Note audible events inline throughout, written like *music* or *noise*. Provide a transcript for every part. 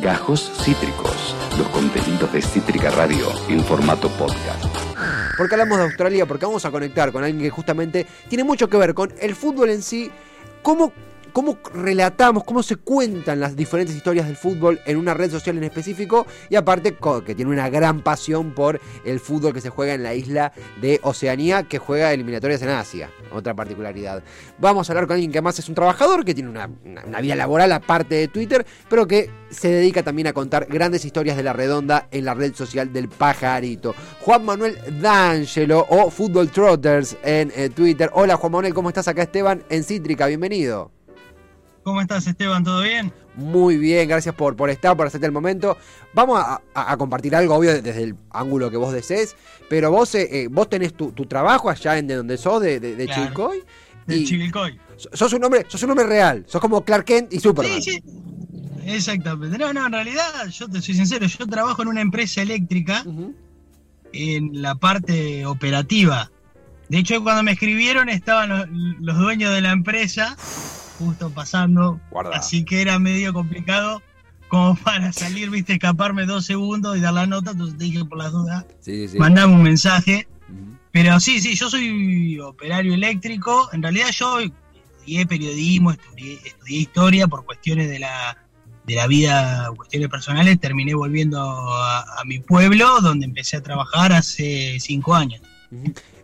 Gajos Cítricos, los contenidos de Cítrica Radio en formato podcast. ¿Por qué hablamos de Australia? Porque vamos a conectar con alguien que justamente tiene mucho que ver con el fútbol en sí, cómo cómo relatamos, cómo se cuentan las diferentes historias del fútbol en una red social en específico y aparte que tiene una gran pasión por el fútbol que se juega en la isla de Oceanía que juega eliminatorias en Asia, otra particularidad. Vamos a hablar con alguien que además es un trabajador, que tiene una, vida laboral aparte de Twitter, pero que se dedica también a contar grandes historias de la redonda en la red social del pajarito. Juan Manuel D'Angelo o Football Trotters en eh, Twitter. Hola Juan Manuel, ¿cómo estás acá Esteban en Cítrica? Bienvenido. ¿Cómo estás, Esteban? ¿Todo bien? Muy bien, gracias por, por estar, por hacerte el momento. Vamos a, compartir algo, obvio, desde el ángulo que vos desees, pero vos eh, eh, vos tenés tu, trabajo allá en de donde sos, de, de, de Chivilcoy. De Chivilcoy. Sos un hombre, sos un hombre real, sos como Clark Kent y Superman. Sí, sí. Exactamente. No, no, en realidad, yo te soy sincero, yo trabajo en una empresa eléctrica en la parte operativa. De hecho, cuando me escribieron estaban los dueños de la empresa justo pasando. Así que era medio complicado como *laughs* para salir, viste, escaparme dos segundos y dar la nota. Entonces te dije por las dudas, sí, mandame un mensaje. Pero sí, sí, yo soy operario eléctrico. En realidad yo estudié periodismo, estudié, historia por cuestiones de la, de la vida, cuestiones personales. Terminé volviendo a, mi pueblo, donde empecé a trabajar hace cinco años.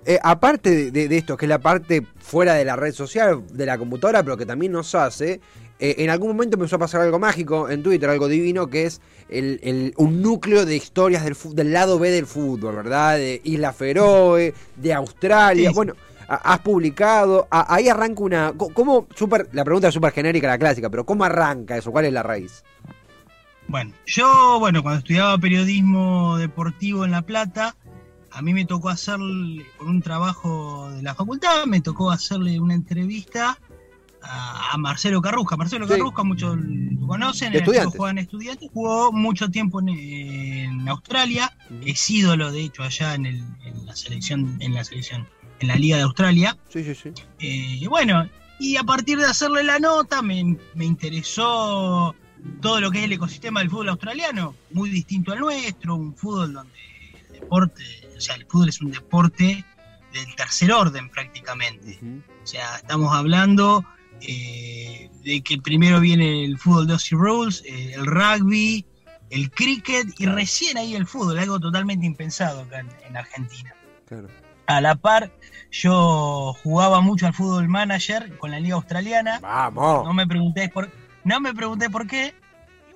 Eh, aparte de, esto, que es la parte fuera de la red social, de la computadora, pero que también nos hace, eh, en algún momento empezó a pasar algo mágico en Twitter, algo divino, que es el, un núcleo de historias del, del, lado B del fútbol, ¿verdad? De Isla Feroe, de Australia. Bueno, has publicado, ahí arranca una... ¿Cómo, super, la pregunta es súper genérica, la clásica, pero ¿cómo arranca eso? ¿Cuál es la raíz? Bueno, yo, bueno, cuando estudiaba periodismo deportivo en La Plata, a mí me tocó hacerle, por un trabajo de la facultad, me tocó hacerle una entrevista a, Marcelo Carrusca. Marcelo Carrusca, muchos lo conocen, juegan estudiantes, jugó mucho tiempo en, Australia, es ídolo de hecho allá en, la selección, en la selección, en la Liga de Australia. Sí, sí, sí. Eh, y bueno, y a partir de hacerle la nota me, me interesó todo lo que es el ecosistema del fútbol australiano, muy distinto al nuestro, un fútbol donde el deporte o sea, el fútbol es un deporte del tercer orden prácticamente. O sea, estamos hablando eh, de que primero viene el fútbol de Aussie Rules, eh, el rugby, el cricket y recién ahí el fútbol, algo totalmente impensado acá en, Argentina. A la par, yo jugaba mucho al fútbol manager con la liga australiana. Vamos. No me pregunté por, no me pregunté por qué,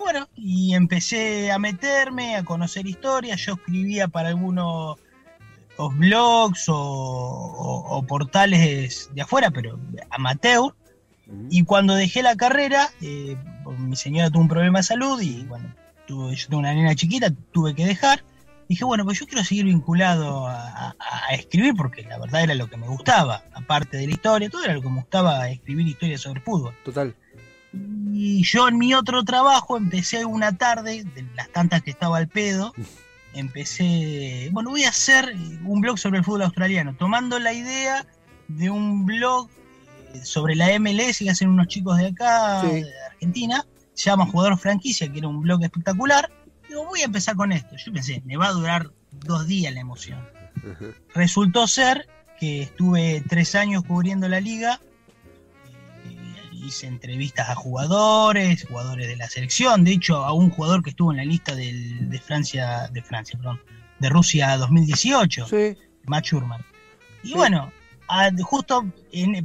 bueno, y empecé a meterme, a conocer historias. Yo escribía para algunos blogs o, portales de afuera, pero amateur. Y cuando dejé la carrera, eh, mi señora tuvo un problema de salud y bueno, yo tengo una nena chiquita, tuve que dejar. Dije, bueno, pues yo quiero seguir vinculado a, escribir porque la verdad era lo que me gustaba, aparte de la historia, todo era lo que me gustaba, escribir historias sobre fútbol. Total. Y yo en mi otro trabajo empecé una tarde, de las tantas que estaba al pedo, empecé, bueno, voy a hacer un blog sobre el fútbol australiano, tomando la idea de un blog eh, sobre la MLS que hacen unos chicos de acá, de Argentina, se llama Jugador Franquicia, que era un blog espectacular. Digo, voy a empezar con esto. Yo pensé, me va a durar dos días la emoción. Resultó ser que estuve tres años cubriendo la liga hice entrevistas a jugadores, jugadores de la selección, de hecho a un jugador que estuvo en la lista de Francia, de Francia, perdón, de Rusia 2018, sí. Matt Y bueno, justo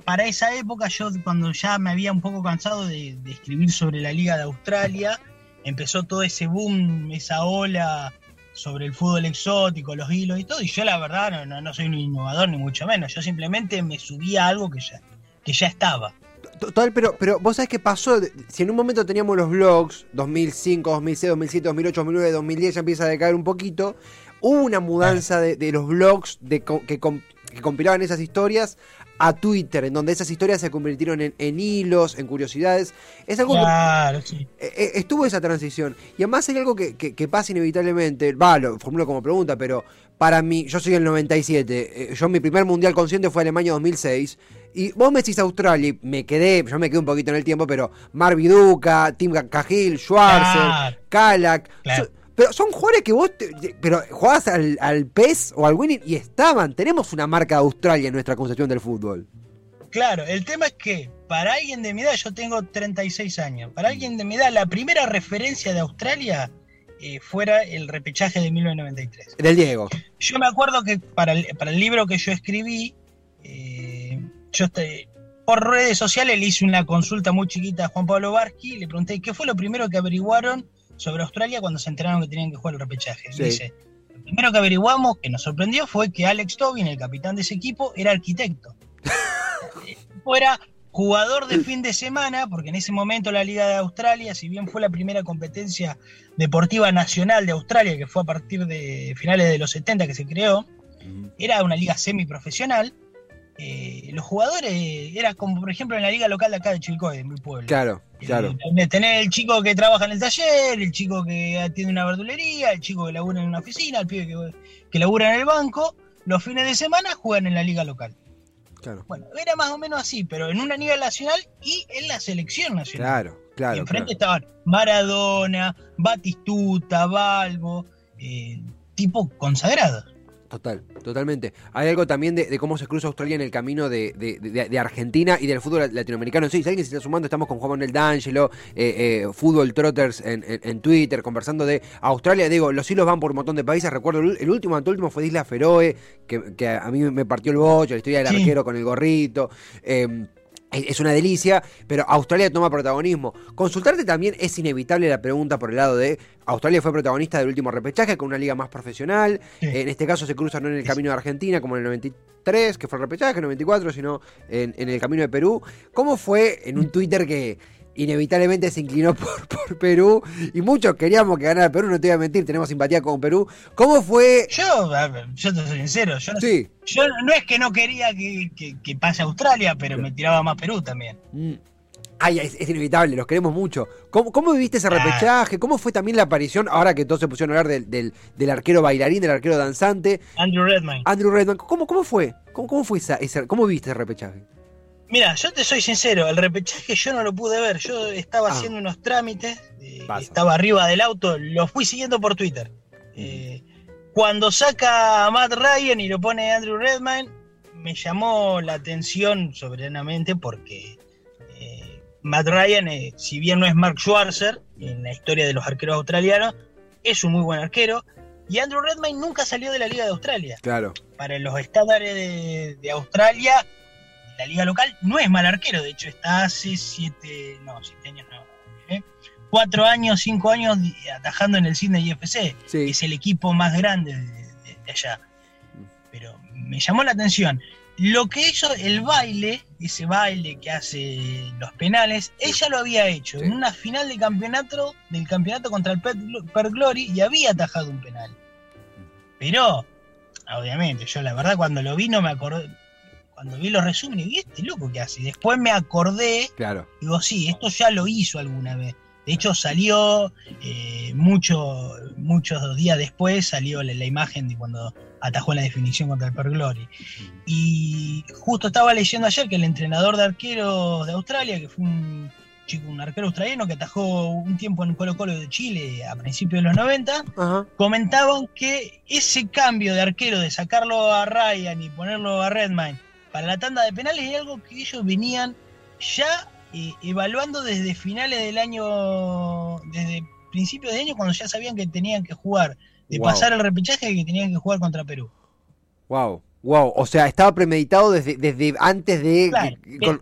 para esa época, yo cuando ya me había un poco cansado de, escribir sobre la Liga de Australia, empezó todo ese boom, esa ola sobre el fútbol exótico, los hilos y todo, y yo la verdad no, no, soy un innovador ni mucho menos, yo simplemente me subía a algo que ya, que ya estaba. Total, pero, pero vos sabés qué pasó. Si en un momento teníamos los blogs, 2005, 2006, 2007, 2008, 2009, 2010, ya empieza a decaer un poquito. Hubo una mudanza de, los blogs de, que, compilaban esas historias a Twitter, en donde esas historias se convirtieron en, en hilos, en curiosidades. Es algo que Claro, sí. eh, eh, estuvo esa transición. Y además hay algo que, que- que pasa inevitablemente. Va, lo formulo como pregunta, pero para mí, yo soy del 97. eh, yo mi primer mundial consciente fue Alemania 2006. Y vos me decís Australia, y me quedé, yo me quedé un poquito en el tiempo, pero Marvi Duca, Tim Cahill, Schwarzer, Claro. Kalak. Claro. so- pero son jugadores que vos, te- te- pero jugabas al, al PES o al Winning y estaban. Tenemos una marca de Australia en nuestra concepción del fútbol. Claro, el tema es que para alguien de mi edad, yo tengo 36 años, para alguien de mi edad, la primera referencia de Australia eh, fuera el repechaje de 1993. Del Diego. Yo me acuerdo que para el, para el libro que yo escribí, eh, yo este, por redes sociales le hice una consulta muy chiquita a Juan Pablo Barsky y le pregunté qué fue lo primero que averiguaron sobre Australia cuando se enteraron que tenían que jugar el repechaje. Sí. Dice, lo primero que averiguamos, que nos sorprendió, fue que Alex Tobin, el capitán de ese equipo, era arquitecto. *laughs* El tipo era jugador de fin de semana, porque en ese momento la Liga de Australia, si bien fue la primera competencia deportiva nacional de Australia, que fue a partir de finales de los 70 que se creó, era una liga semiprofesional. Eh, los jugadores era como por ejemplo en la liga local de acá de Chilcoy, de mi pueblo. Claro, Eh, claro. tener- tener el chico que trabaja en el taller, el chico que atiende una verdulería, el chico que labura en una oficina, el pibe que, que labura en el banco, los fines de semana juegan en la liga local. Claro, Bueno, era más o menos así, pero en una liga nacional y en la selección nacional. claro, y claro. enfrente claro. estaban Maradona, Batistuta, Balbo, eh, tipo consagrados. Total, totalmente. Hay algo también de, de cómo se cruza Australia en el camino de, de- Argentina y del fútbol latinoamericano. Sí, si alguien se está sumando, estamos con Juan Manuel D'Angelo, eh, eh, Fútbol Trotters en, en- en Twitter, conversando de Australia. Digo, los hilos van por un montón de países. Recuerdo, el, el último, anteúltimo fue de Isla Feroe, que, que a mí me partió el bocho, la historia del Sí. arquero con el gorrito. eh, es una delicia, pero Australia toma protagonismo. Consultarte también es inevitable la pregunta por el lado de Australia fue protagonista del último repechaje con una liga más profesional. Sí. En este caso se cruza no en el camino de Argentina como en el 93, que fue el repechaje, 94, sino en, en el camino de Perú. ¿Cómo fue en un Twitter que inevitablemente se inclinó *laughs* por, por Perú y muchos queríamos que ganara Perú, no te voy a mentir, tenemos simpatía con Perú. ¿Cómo fue? Yo, yo te soy sincero, yo no, Sí. yo no es que no quería que, que- que pase Australia, pero me tiraba más Perú también. Mm. Ay, es, es inevitable, los queremos mucho. ¿Cómo, cómo viviste ese Claro. repechaje? ¿Cómo fue también la aparición, ahora que todos se pusieron a hablar del, del- del arquero bailarín, del arquero danzante, Andrew Redmayne. Andrew Redman? ¿Cómo, cómo fue? ¿Cómo, cómo fue esa, ese- ¿Cómo viviste ese repechaje? Mira, yo te soy sincero, el repechaje yo no lo pude ver. Yo estaba Ah. haciendo unos trámites, eh, estaba arriba del auto, lo fui siguiendo por Twitter. Eh, cuando saca a Matt Ryan y lo pone Andrew Redmayne, me llamó la atención soberanamente porque eh, Matt Ryan, si bien no es Mark Schwarzer en la historia de los arqueros australianos, es un muy buen arquero. Y Andrew Redmayne nunca salió de la Liga de Australia Claro. para los estándares de, de Australia, la liga local no es mal arquero, de hecho está hace siete, no, siete años no, ¿eh? cuatro años, cinco años atajando en el Sydney FC, Sí. es el equipo más grande de, de- de allá. Pero me llamó la atención. Lo que hizo el baile, ese baile que hace los penales, ella lo había hecho Sí. en una final de campeonato, del campeonato contra el Perth Glory y había atajado un penal. Pero, obviamente, yo la verdad cuando lo vi no me acordé, cuando vi los resúmenes, vi este loco que hace. Después me acordé, Claro. digo, sí, esto ya lo hizo alguna vez. De hecho, salió eh, mucho, muchos días después, salió la, la imagen de cuando atajó en la definición contra el Per Glory. Y justo estaba leyendo ayer que el entrenador de arqueros de Australia, que fue un chico, un arquero australiano que atajó un tiempo en Colo Colo de Chile a principios de los 90, Ajá. comentaban que ese cambio de arquero, de sacarlo a Ryan y ponerlo a Redmayne para la tanda de penales, es algo que ellos venían ya eh, evaluando desde finales del año, desde principios de año, cuando ya sabían que tenían que jugar, de Wow. pasar el repechaje y que tenían que jugar contra Perú. Wow. Wow. O sea, estaba premeditado desde, desde antes de. Claro, que- con-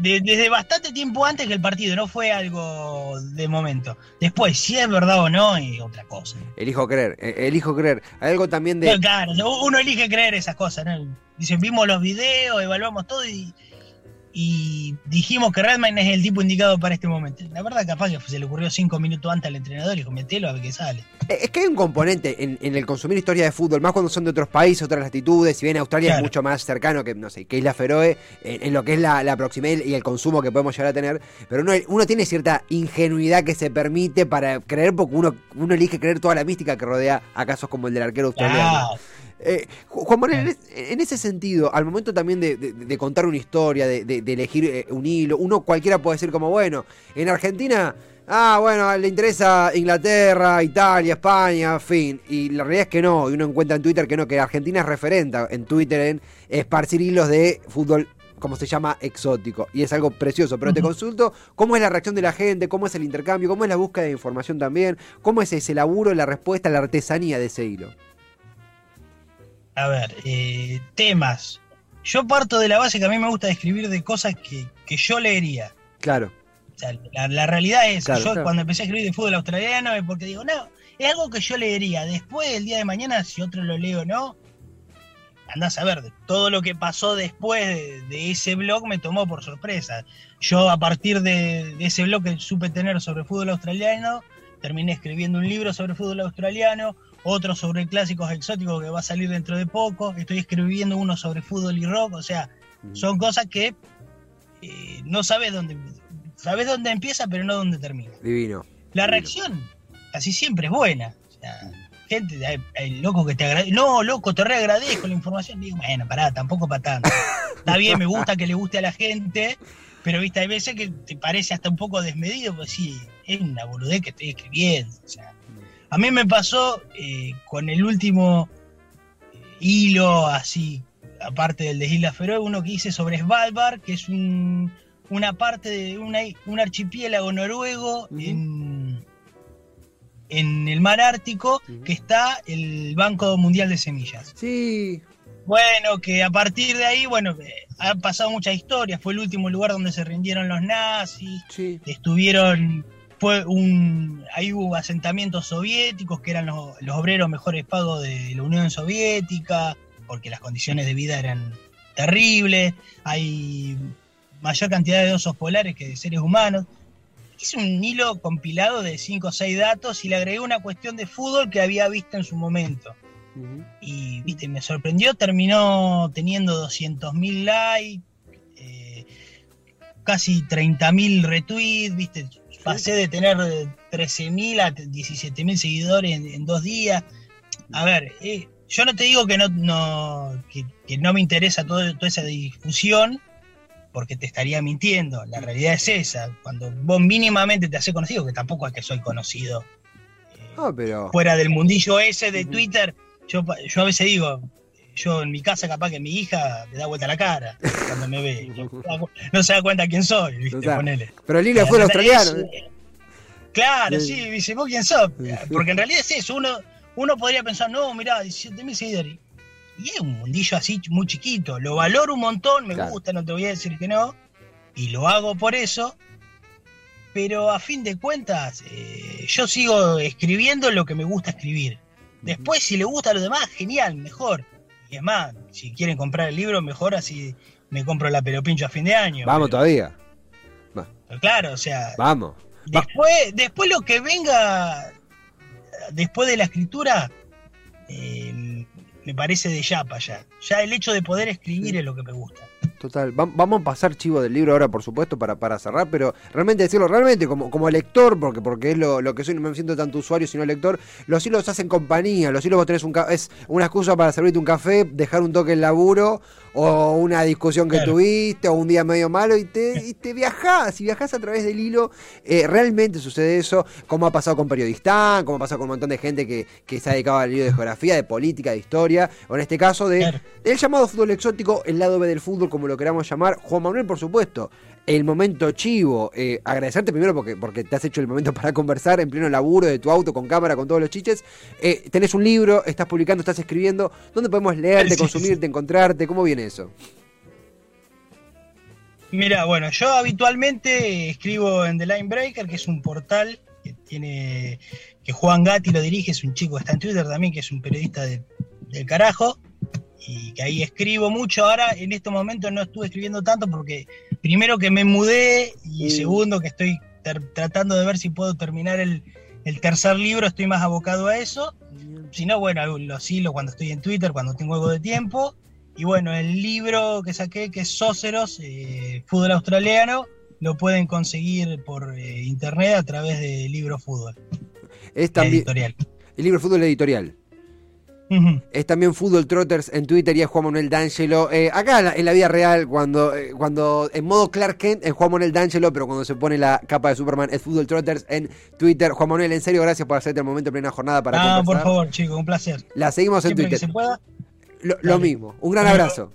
De- desde bastante tiempo antes que el partido, no fue algo de momento. Después, si es verdad o no, es otra cosa. Elijo creer, eh, elijo creer. Hay algo también de. Pero claro, uno elige creer esas cosas, ¿no? Dicen, vimos los videos, evaluamos todo y y dijimos que Redmayne es el tipo indicado para este momento. La verdad, capaz que se le ocurrió cinco minutos antes al entrenador y dijo, metelo a ver qué sale. Eh, es que hay un componente en, el consumir historia de fútbol, más cuando son de otros países, otras latitudes. Si bien Australia es mucho más cercano que, no sé, que Isla Feroe, en, lo que es la, proximidad y el consumo que podemos llegar a tener. Pero uno, tiene cierta ingenuidad que se permite para creer, porque uno, uno elige creer toda la mística que rodea a casos como el del arquero australiano. Eh, Juan Manuel, en, ese sentido, al momento también de, contar una historia, de, elegir eh, un hilo, uno cualquiera puede decir como, bueno, en Argentina, ah, bueno, le interesa Inglaterra, Italia, España, fin. Y la realidad es que no, y uno encuentra en Twitter que no, que Argentina es referente en Twitter en esparcir hilos de fútbol como se llama, exótico. Y es algo precioso. Pero te consulto cómo es la reacción de la gente, cómo es el intercambio, cómo es la búsqueda de información también, cómo es ese laburo, la respuesta, la artesanía de ese hilo a ver, eh, temas. Yo parto de la base que a mí me gusta escribir de cosas que, yo leería. Claro. O sea, la, realidad es, yo cuando empecé a escribir de fútbol australiano es porque digo, no, es algo que yo leería. Después, el día de mañana, si otro lo leo o no, andás a ver, todo lo que pasó después de, ese blog me tomó por sorpresa. Yo a partir de, de, ese blog que supe tener sobre fútbol australiano, terminé escribiendo un libro sobre fútbol australiano, otro sobre clásicos exóticos que va a salir dentro de poco, estoy escribiendo uno sobre fútbol y rock, o sea, mm. son cosas que eh, no sabes dónde, sabes dónde empieza, pero no dónde termina. Divino. La reacción casi siempre es buena. O sea, mm. gente, hay, loco que te agradece, no, loco, te reagradezco la información. Digo, bueno, pará, tampoco para tanto. Está bien, me gusta que le guste a la gente, pero viste, hay veces que te parece hasta un poco desmedido, pues sí, es una boludez que estoy escribiendo. O sea, a mí me pasó eh, con el último eh, hilo así, aparte del de Isla Feroe, uno que hice sobre Svalbard, que es una parte de un archipiélago noruego en, el mar Ártico, que está el Banco Mundial de Semillas. Sí. Bueno, que a partir de ahí, bueno, eh, han pasado muchas historias. Fue el último lugar donde se rindieron los nazis. Sí. Estuvieron fue un, ahí hubo asentamientos soviéticos que eran los, obreros mejores pagos de la Unión Soviética, porque las condiciones de vida eran terribles, hay mayor cantidad de osos polares que de seres humanos. Hice un hilo compilado de 5 o 6 datos y le agregué una cuestión de fútbol que había visto en su momento. Y viste, me sorprendió, terminó teniendo 200.000 likes, eh, casi 30.000 retweets, viste, pasé de tener 13.000 a 17.000 seguidores en, dos días. A ver, eh, yo no te digo que no, no, que, no me interesa todo, toda esa difusión, porque te estaría mintiendo. La realidad es esa. Cuando vos mínimamente te haces conocido, que tampoco es que soy conocido eh, pero... fuera del mundillo ese de Twitter, yo, yo a veces digo, yo en mi casa capaz que mi hija me da vuelta la cara cuando me ve. *laughs* no se da cuenta quién soy, ¿viste? Pero Lila fue el australiano. claro, sí, dice, ¿vos quién sos? Porque en realidad es eso, uno, uno podría pensar, no, mirá, 17.000 seguidores. Y es un mundillo así muy chiquito. Lo valoro un montón, me gusta, no te voy a decir que no. Y lo hago por eso. Pero a fin de cuentas, eh, yo sigo escribiendo lo que me gusta escribir. Después, si le gusta a los demás, genial, mejor. Y es más, si quieren comprar el libro, mejor así me compro la pelopincho a fin de año. Vamos todavía. claro, o sea. Vamos. Después, después lo que venga después de la escritura, eh, me parece de ya. Ya el hecho de poder escribir es lo que me gusta. Total, vamos a pasar chivo del libro ahora, por supuesto, para, para cerrar, pero realmente decirlo, realmente como, como lector, porque, porque es lo, lo que soy, no me siento tanto usuario sino lector, los hilos hacen compañía, los hilos vos tenés un es una excusa para servirte un café, dejar un toque en laburo, o una discusión que tuviste, o un día medio malo, y te, y te viajás, y viajás a través del hilo, eh, realmente sucede eso, como ha pasado con Periodistán, como ha pasado con un montón de gente que, que se ha dedicado al libro de geografía, de política, de historia, o en este caso de el llamado fútbol exótico, el lado B del fútbol, como lo queramos llamar. Juan Manuel, por supuesto, el momento chivo. Eh, agradecerte primero porque, porque te has hecho el momento para conversar en pleno laburo de tu auto, con cámara, con todos los chiches. Eh, tenés un libro, estás publicando, estás escribiendo. ¿Dónde podemos leerte, consumirte, encontrarte? ¿Cómo viene eso? Mira, bueno, yo habitualmente escribo en The Line Breaker, que es un portal que tiene que Juan Gatti lo dirige, es un chico que está en Twitter también, que es un periodista del carajo y que ahí escribo mucho. Ahora en estos momentos no estuve escribiendo tanto porque primero que me mudé y segundo que estoy tratando de ver si puedo terminar el, el tercer libro, estoy más abocado a eso. Si no, bueno, lo hilo cuando estoy en Twitter, cuando tengo algo de tiempo. Y bueno, el libro que saqué, que es Sóceros, eh, Fútbol Australiano, lo pueden conseguir por eh, internet a través de Libro Fútbol, Es también editorial. el libro Fútbol Editorial. Es también Fútbol Trotters en Twitter y es Juan Manuel D'Angelo. Eh, acá en la, vida real, cuando, eh, cuando en modo Clark Kent es Juan Manuel D'Angelo, pero cuando se pone la capa de Superman es Fútbol Trotters en Twitter. Juan Manuel, en serio, gracias por hacerte el momento en plena jornada para Ah, por conversar. favor, chicos, un placer. La seguimos en que Twitter. se pueda. Lo, mismo. Un gran abrazo.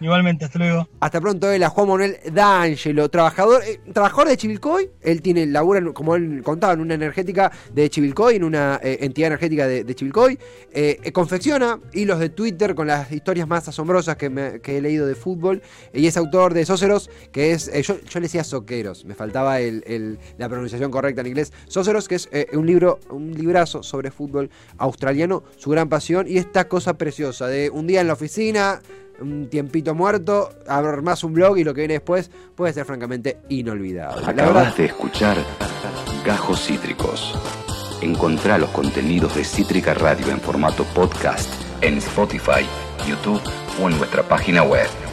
Igualmente, hasta luego. Hasta pronto, él, a Juan Manuel D'Angelo, trabajador, eh, trabajador de Chivilcoy. Él tiene, labura, como él contaba, en una energética de Chivilcoy, en una eh, entidad energética de, Chivilcoy. Eh, confecciona hilos de Twitter con las historias más asombrosas que, me- he leído de fútbol. Y es autor de Sóceros, que es, yo, yo le decía Soqueros, me faltaba el- el- la pronunciación correcta en inglés. Sóceros, que es un libro, un librazo sobre fútbol australiano, su gran pasión. Y esta cosa preciosa de un día en la oficina un tiempito muerto, armás un blog y lo que viene después puede ser francamente inolvidable. Verdad, Acabas de escuchar Gajos Cítricos. Encontrá los contenidos de Cítrica Radio en formato podcast en Spotify, YouTube o en nuestra página web.